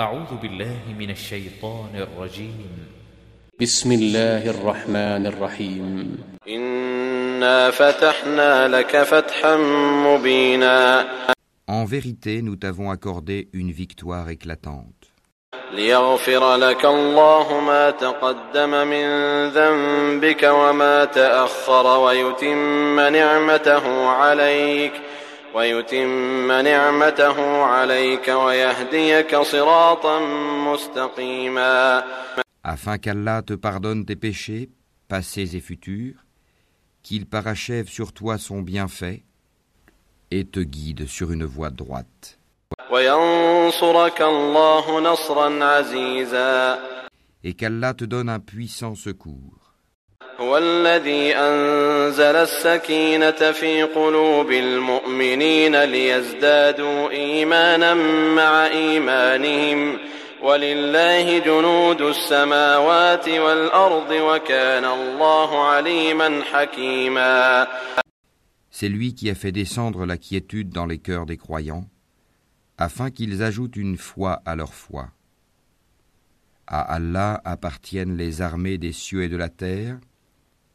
أعوذ بالله من الشيطان الرجيم. بسم الله الرحمن الرحيم. إنا فتحنا لك فتحا مبينا. En vérité, nous t'avons accordé une victoire éclatante, ليغفر لك الله ما تقدم من ذنبك وما تأخر ويتم نعمته عليك. ويتم نعمته عليك ويهديك صراطا مستقيما afin qu'Allah te pardonne tes péchés, passés et futurs, qu'il parachève sur toi son bienfait et te guide sur une voie droite, وينصرك الله نصرا عزيزا et qu'Allah te donne un puissant secours. هو الذي أنزل السكينة في قلوب المؤمنين ليزدادوا إيمانا مع إيمانهم ولله جنود السماوات والأرض وكان الله عليما حكيما C'est lui qui a fait descendre la quiétude dans les cœurs des croyants, afin qu'ils ajoutent une foi à leur foi. À Allah appartiennent les armées des cieux et de la terre,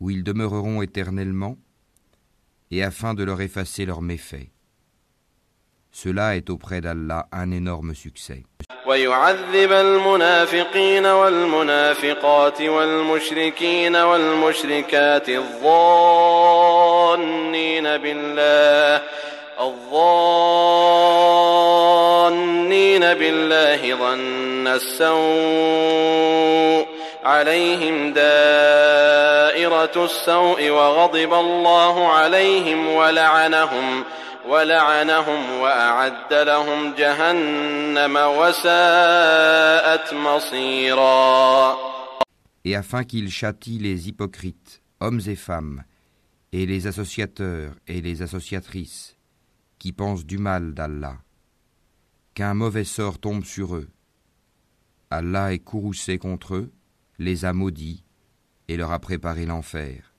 où ils demeureront éternellement, et afin de leur effacer leurs méfaits. Cela est auprès d'Allah un énorme succès. ويعذب المنافقين والمنافقات والمشركين والمشركات الظانين بالله الظانين بالله ظن السوء عليهم دائرة السوء وغضب الله عليهم ولعنهم ولعنهم وأعد لهم جهنم وساءت مصيرا Et afin qu'il châtie les hypocrites, hommes et femmes, et les associateurs et les associatrices, qui pensent du mal d'Allah, qu'un mauvais sort tombe sur eux. Allah est courroucé contre eux, les a maudits et leur a préparé l'enfer.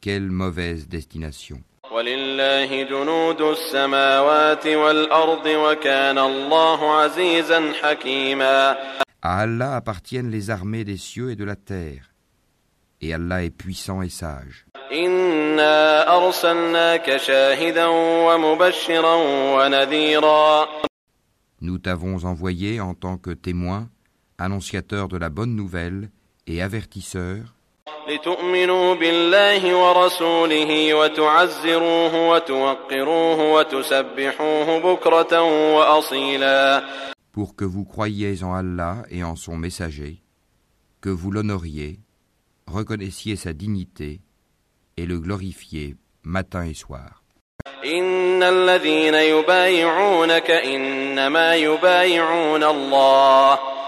Quelle mauvaise destination. À Allah appartiennent les armées des cieux et de la terre. Et Allah est puissant et sage. Nous t'avons envoyé en tant que témoin annonciateur de la bonne nouvelle et avertisseur, لتؤمنوا بالله ورسوله وتعزروه وتوقروه وتسبحوه بكرة وأصيلا pour que vous croyiez en Allah et en son messager, que vous l'honoriez, reconnaissiez sa dignité et le glorifiez matin et soir. إن الذين يبايعونك إنما يبايعون الله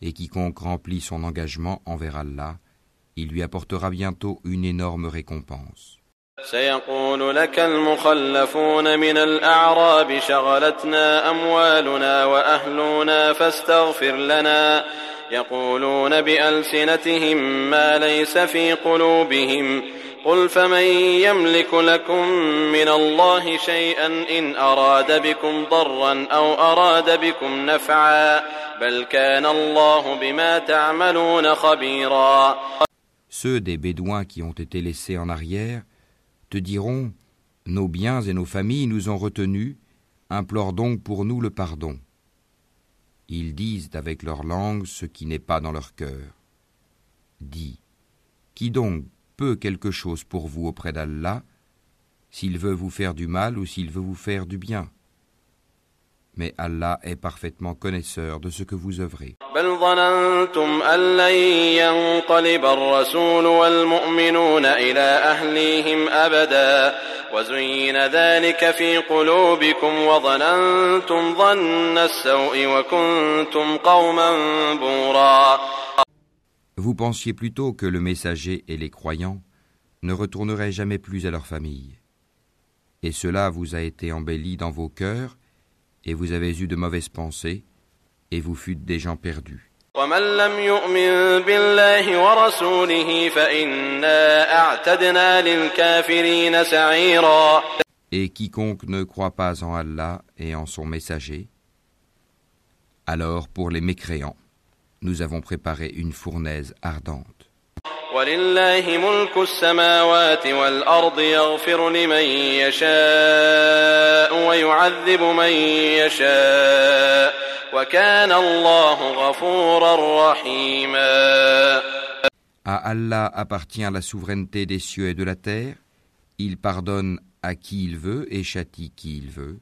et quiconque remplit son engagement envers Allah, il lui apportera bientôt une énorme récompense. سيقول لك المخلفون من الأعراب شغلتنا أموالنا وأهلنا فاستغفر لنا. يقولون بألسنتهم ما ليس في قلوبهم. قل فمن يملك لكم من الله شيئا إن أراد بكم ضرا أو أراد بكم نفعا. بل كان الله بما تعملون خبيرا. Ceux des Bédouins qui ont été laissés en arrière te diront Nos biens et nos familles nous ont retenus, implore donc pour nous le pardon. Ils disent avec leur langue ce qui n'est pas dans leur cœur. Dis, qui donc peut quelque chose pour vous auprès d'Allah, s'il veut vous faire du mal ou s'il veut vous faire du bien? Mais Allah est parfaitement connaisseur de ce que vous œuvrez. Vous pensiez plutôt que le messager et les croyants ne retourneraient jamais plus à leur famille. Et cela vous a été embelli dans vos cœurs et vous avez eu de mauvaises pensées, et vous fûtes des gens perdus. Et quiconque ne croit pas en Allah et en son messager, alors pour les mécréants, nous avons préparé une fournaise ardente. ولله ملك السماوات والأرض يغفر لمن يشاء ويعذب من يشاء وكان الله غفورا رحيما À Allah appartient la souveraineté des cieux et de la terre. Il pardonne à qui il veut et châtie qui il veut.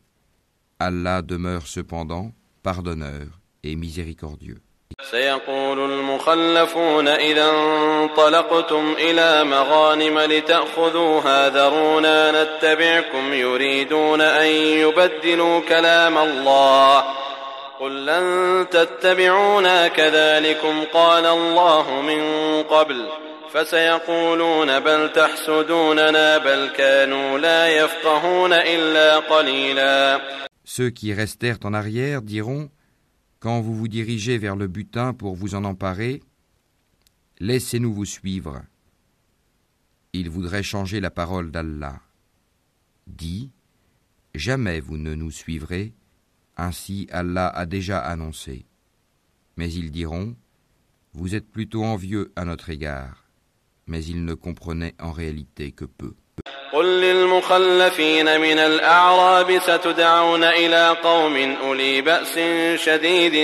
Allah demeure cependant pardonneur et miséricordieux. سيقول المخلفون إذا انطلقتم إلى مغانم لتأخذوها ذرونا نتبعكم يريدون أن يبدلوا كلام الله. قل لن تتبعونا كذلكم قال الله من قبل. فسيقولون بل تحسدوننا بل كانوا لا يفقهون إلا قليلا. Ceux qui restèrent en arrière diront Quand vous vous dirigez vers le butin pour vous en emparer, laissez-nous vous suivre. Ils voudraient changer la parole d'Allah. Dis, jamais vous ne nous suivrez, ainsi Allah a déjà annoncé. Mais ils diront, vous êtes plutôt envieux à notre égard. Mais ils ne comprenaient en réalité que peu. قل للمخلفين من الأعراب ستدعون إلى قوم أولي بأس شديد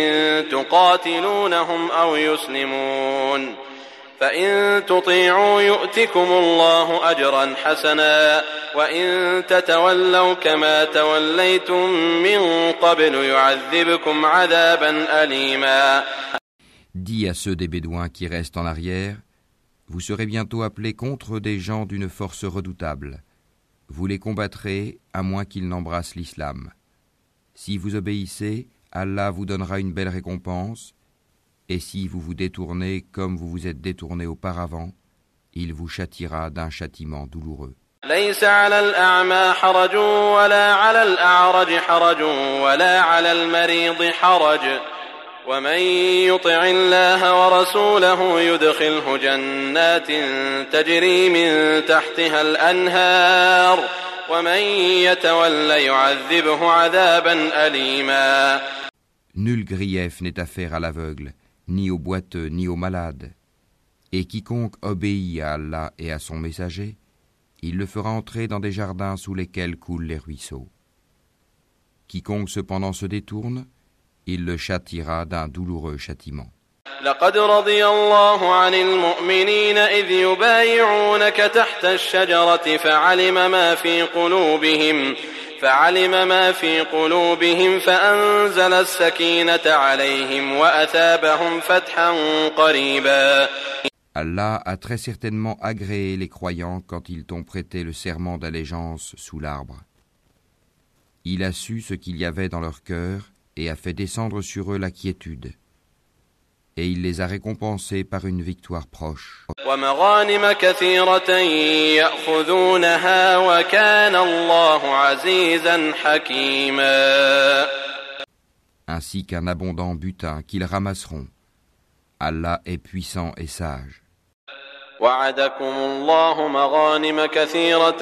تقاتلونهم أو يسلمون فإن تطيعوا يؤتكم الله أجرا حسنا وإن تتولوا كما توليتم من قبل يعذبكم عذابا أليما Dis à ceux des Bédouins qui restent en arrière, vous serez bientôt appelés contre des gens d'une force redoutable. Vous les combattrez à moins qu'ils n'embrassent l'islam. Si vous obéissez, Allah vous donnera une belle récompense, et si vous vous détournez comme vous vous êtes détourné auparavant, il vous châtira d'un châtiment douloureux. ليس على الأعمى حرج ولا على الأعرج حرج ولا على المريض حرج ومن يطع الله ورسوله يدخله جنات تجري من تحتها الأنهار ومن يتول يعذبه عذابا أليما Nul grief n'est à faire à l'aveugle, ni au boiteux, ni au malade. Et quiconque obéit à Allah et à son messager, il le fera entrer dans des jardins sous lesquels coulent les ruisseaux. Quiconque cependant se détourne, il le châtira d'un douloureux châtiment. لقد رضي الله عن المؤمنين إذ يبايعونك تحت الشجرة فعلم ما في قلوبهم فعلم ما في قلوبهم فأنزل السكينة عليهم وأثابهم فتحا قريبا Allah a très certainement agréé les croyants quand ils t'ont prêté le serment d'allégeance sous l'arbre. Il a su ce qu'il y avait dans leur cœur et a fait descendre sur eux la quiétude. Et il les a récompensés par une victoire proche. Ainsi qu'un abondant butin qu'ils ramasseront. Allah est puissant et sage. وعدكم الله مغانم كثيرة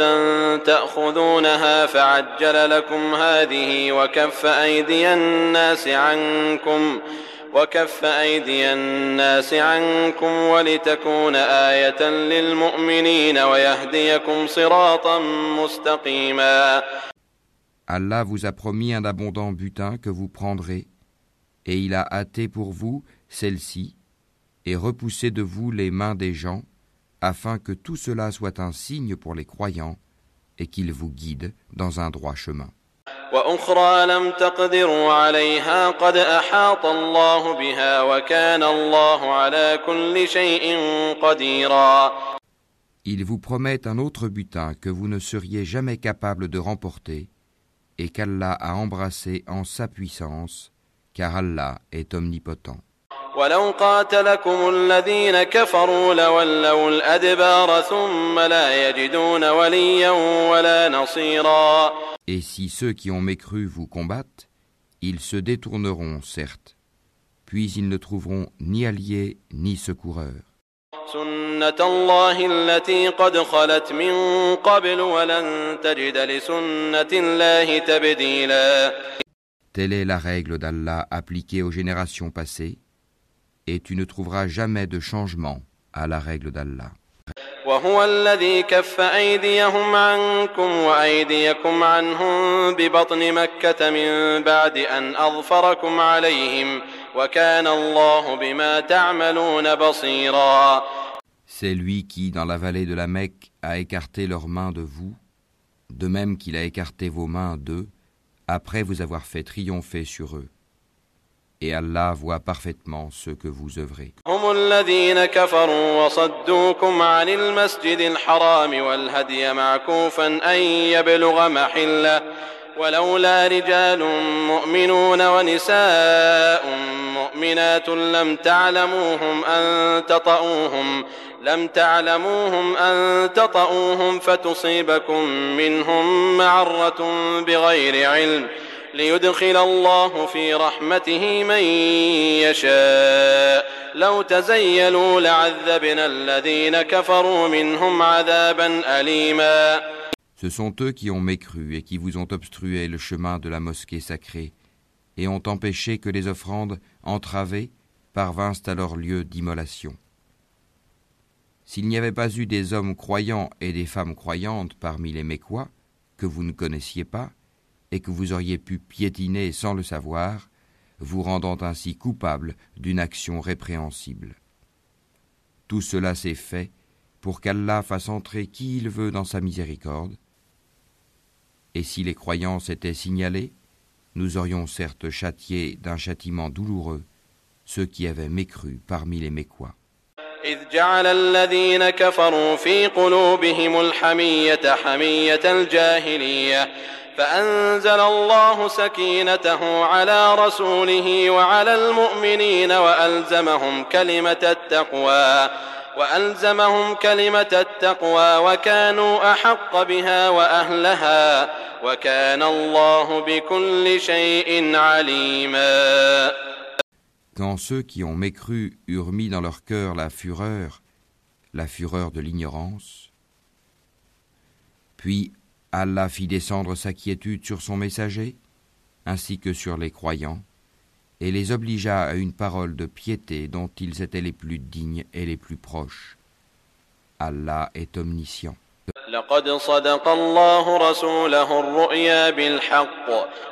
تأخذونها فعجل لكم هذه وكف أيدي الناس عنكم وكف أيدي الناس عنكم ولتكون آية للمؤمنين ويهديكم صراطا مستقيما Allah vous a promis un abondant butin que vous prendrez, et il a hâté pour vous celle-ci, et repoussé de vous les mains des gens, afin que tout cela soit un signe pour les croyants et qu'il vous guide dans un droit chemin. Il vous promet un autre butin que vous ne seriez jamais capable de remporter et qu'Allah a embrassé en sa puissance, car Allah est omnipotent. ولو قاتلكم الذين كفروا لولوا الأدبار ثم لا يجدون وليا ولا نصيرا Et si ceux qui ont mécru vous combattent, ils se détourneront, certes, puis ils ne trouveront ni alliés ni secoureurs. سنة الله التي قد خلت من قبل ولن تجد لسنة الله تبديلا Telle est la règle d'Allah appliquée aux générations passées, et tu ne trouveras jamais de changement à la règle d'Allah. وهو الذي كف أيديهم عنكم وأيديكم عنهم ببطن مكة من بعد أن أظفركم عليهم وكان الله بما تعملون بصيرا C'est lui qui, dans la vallée de la Mecque, a écarté leurs mains de vous, de même qu'il a écarté vos mains d'eux, après vous avoir fait triompher sur eux. Et Allah voit parfaitement ce que vous œuvrez. هم الذين كفروا وصدوكم عن المسجد الحرام والهدي معكوفا أن يبلغ محلة ولولا رجال مؤمنون ونساء مؤمنات لم تعلموهم أن تطؤوهم لم تعلموهم أن تطؤوهم فتصيبكم منهم معرة بغير علم ليدخل الله في رحمته من يشاء لو تزيلوا لعذبنا الذين كفروا منهم عذابا أليما Ce sont eux qui ont mécru et qui vous ont obstrué le chemin de la mosquée sacrée et ont empêché que les offrandes entravées parvinssent à leur lieu d'immolation. S'il n'y avait pas eu des hommes croyants et des femmes croyantes parmi les Mécois, que vous ne connaissiez pas, et que vous auriez pu piétiner sans le savoir, vous rendant ainsi coupable d'une action répréhensible. Tout cela s'est fait pour qu'Allah fasse entrer qui il veut dans sa miséricorde, et si les croyants s'étaient signalés, nous aurions certes châtié d'un châtiment douloureux ceux qui avaient mécru parmi les Mécois. إذ جعل الذين كفروا في قلوبهم الحمية حمية الجاهلية فأنزل الله سكينته على رسوله وعلى المؤمنين وألزمهم كلمة التقوى وألزمهم كلمة التقوى وكانوا أحق بها وأهلها وكان الله بكل شيء عليما. Quand ceux qui ont mécru eurent mis dans leur cœur la fureur, la fureur de l'ignorance, puis Allah fit descendre sa quiétude sur son messager, ainsi que sur les croyants, et les obligea à une parole de piété dont ils étaient les plus dignes et les plus proches. Allah est omniscient. لقد صدق الله رسوله الرؤيا بالحق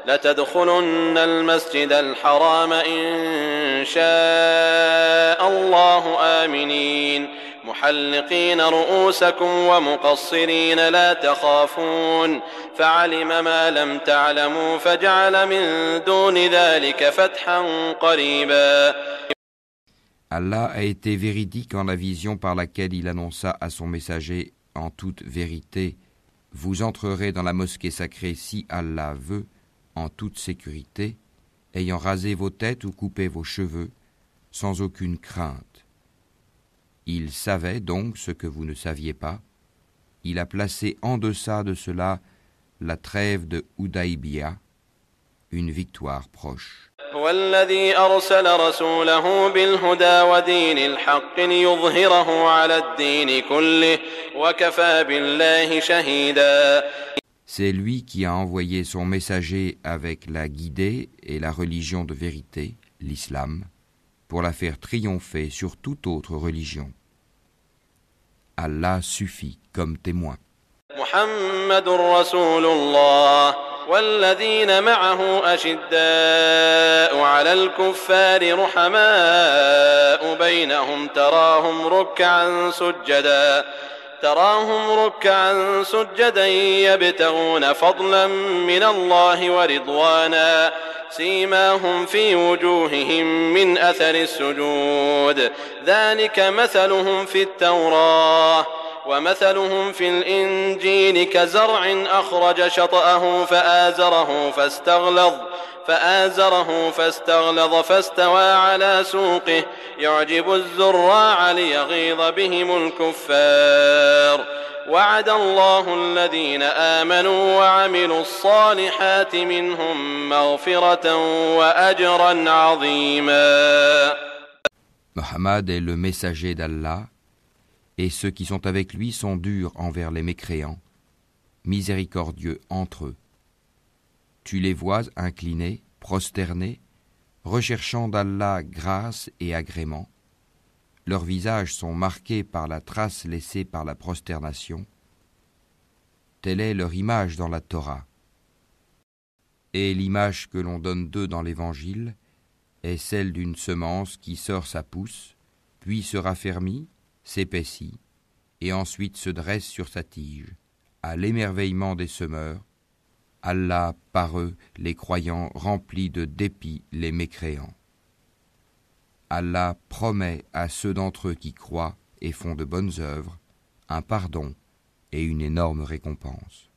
لتدخلن المسجد الحرام إن شاء الله آمنين محلقين رؤوسكم ومقصرين لا تخافون فعلم ما لم تعلموا فجعل من دون ذلك فتحا قريبا Allah a été véridique en la vision par laquelle il annonça à son messager en toute vérité, vous entrerez dans la mosquée sacrée si Allah veut, en toute sécurité, ayant rasé vos têtes ou coupé vos cheveux, sans aucune crainte. Il savait donc ce que vous ne saviez pas. Il a placé en deçà de cela la trêve de Udaibia, une victoire proche. هو الذي أرسل رسوله بالهدى ودين الحق ليظهره على الدين كله وكفى بالله شهيدا C'est lui qui a envoyé son messager avec la guidée et la religion de vérité, l'islam, pour la faire triompher sur toute autre religion. Allah suffit comme témoin. محمد رسول الله والذين معه أشداء على الكفار رحماء بينهم تراهم ركعا سجدا تراهم ركعا سجدا يبتغون فضلا من الله ورضوانا سيماهم في وجوههم من أثر السجود. ذلك مثلهم في التوراة ومثلهم في الإنجيل كزرع أخرج شطأه فآزره فاستغلظ فآزره فاستغلظ فاستوى على سوقه. يعجب الزراع ليغيظ بهم الكفار. وعد الله الذين آمنوا وعملوا الصالحات منهم مغفرة وأجرا عظيما Mohammed est le messager d'Allah et ceux qui sont avec lui sont durs envers les mécréants, miséricordieux entre eux. Tu les vois inclinés, prosternés, recherchant d'Allah grâce et agrément. leurs visages sont marqués par la trace laissée par la prosternation. Telle est leur image dans la Torah. Et l'image que l'on donne d'eux dans l'Évangile est celle d'une semence qui sort sa pousse, puis se raffermit, s'épaissit, et ensuite se dresse sur sa tige, à l'émerveillement des semeurs, Allah par eux les croyants remplit de dépit les mécréants. Allah promet à ceux d'entre eux qui croient et font de bonnes œuvres un pardon et une énorme récompense.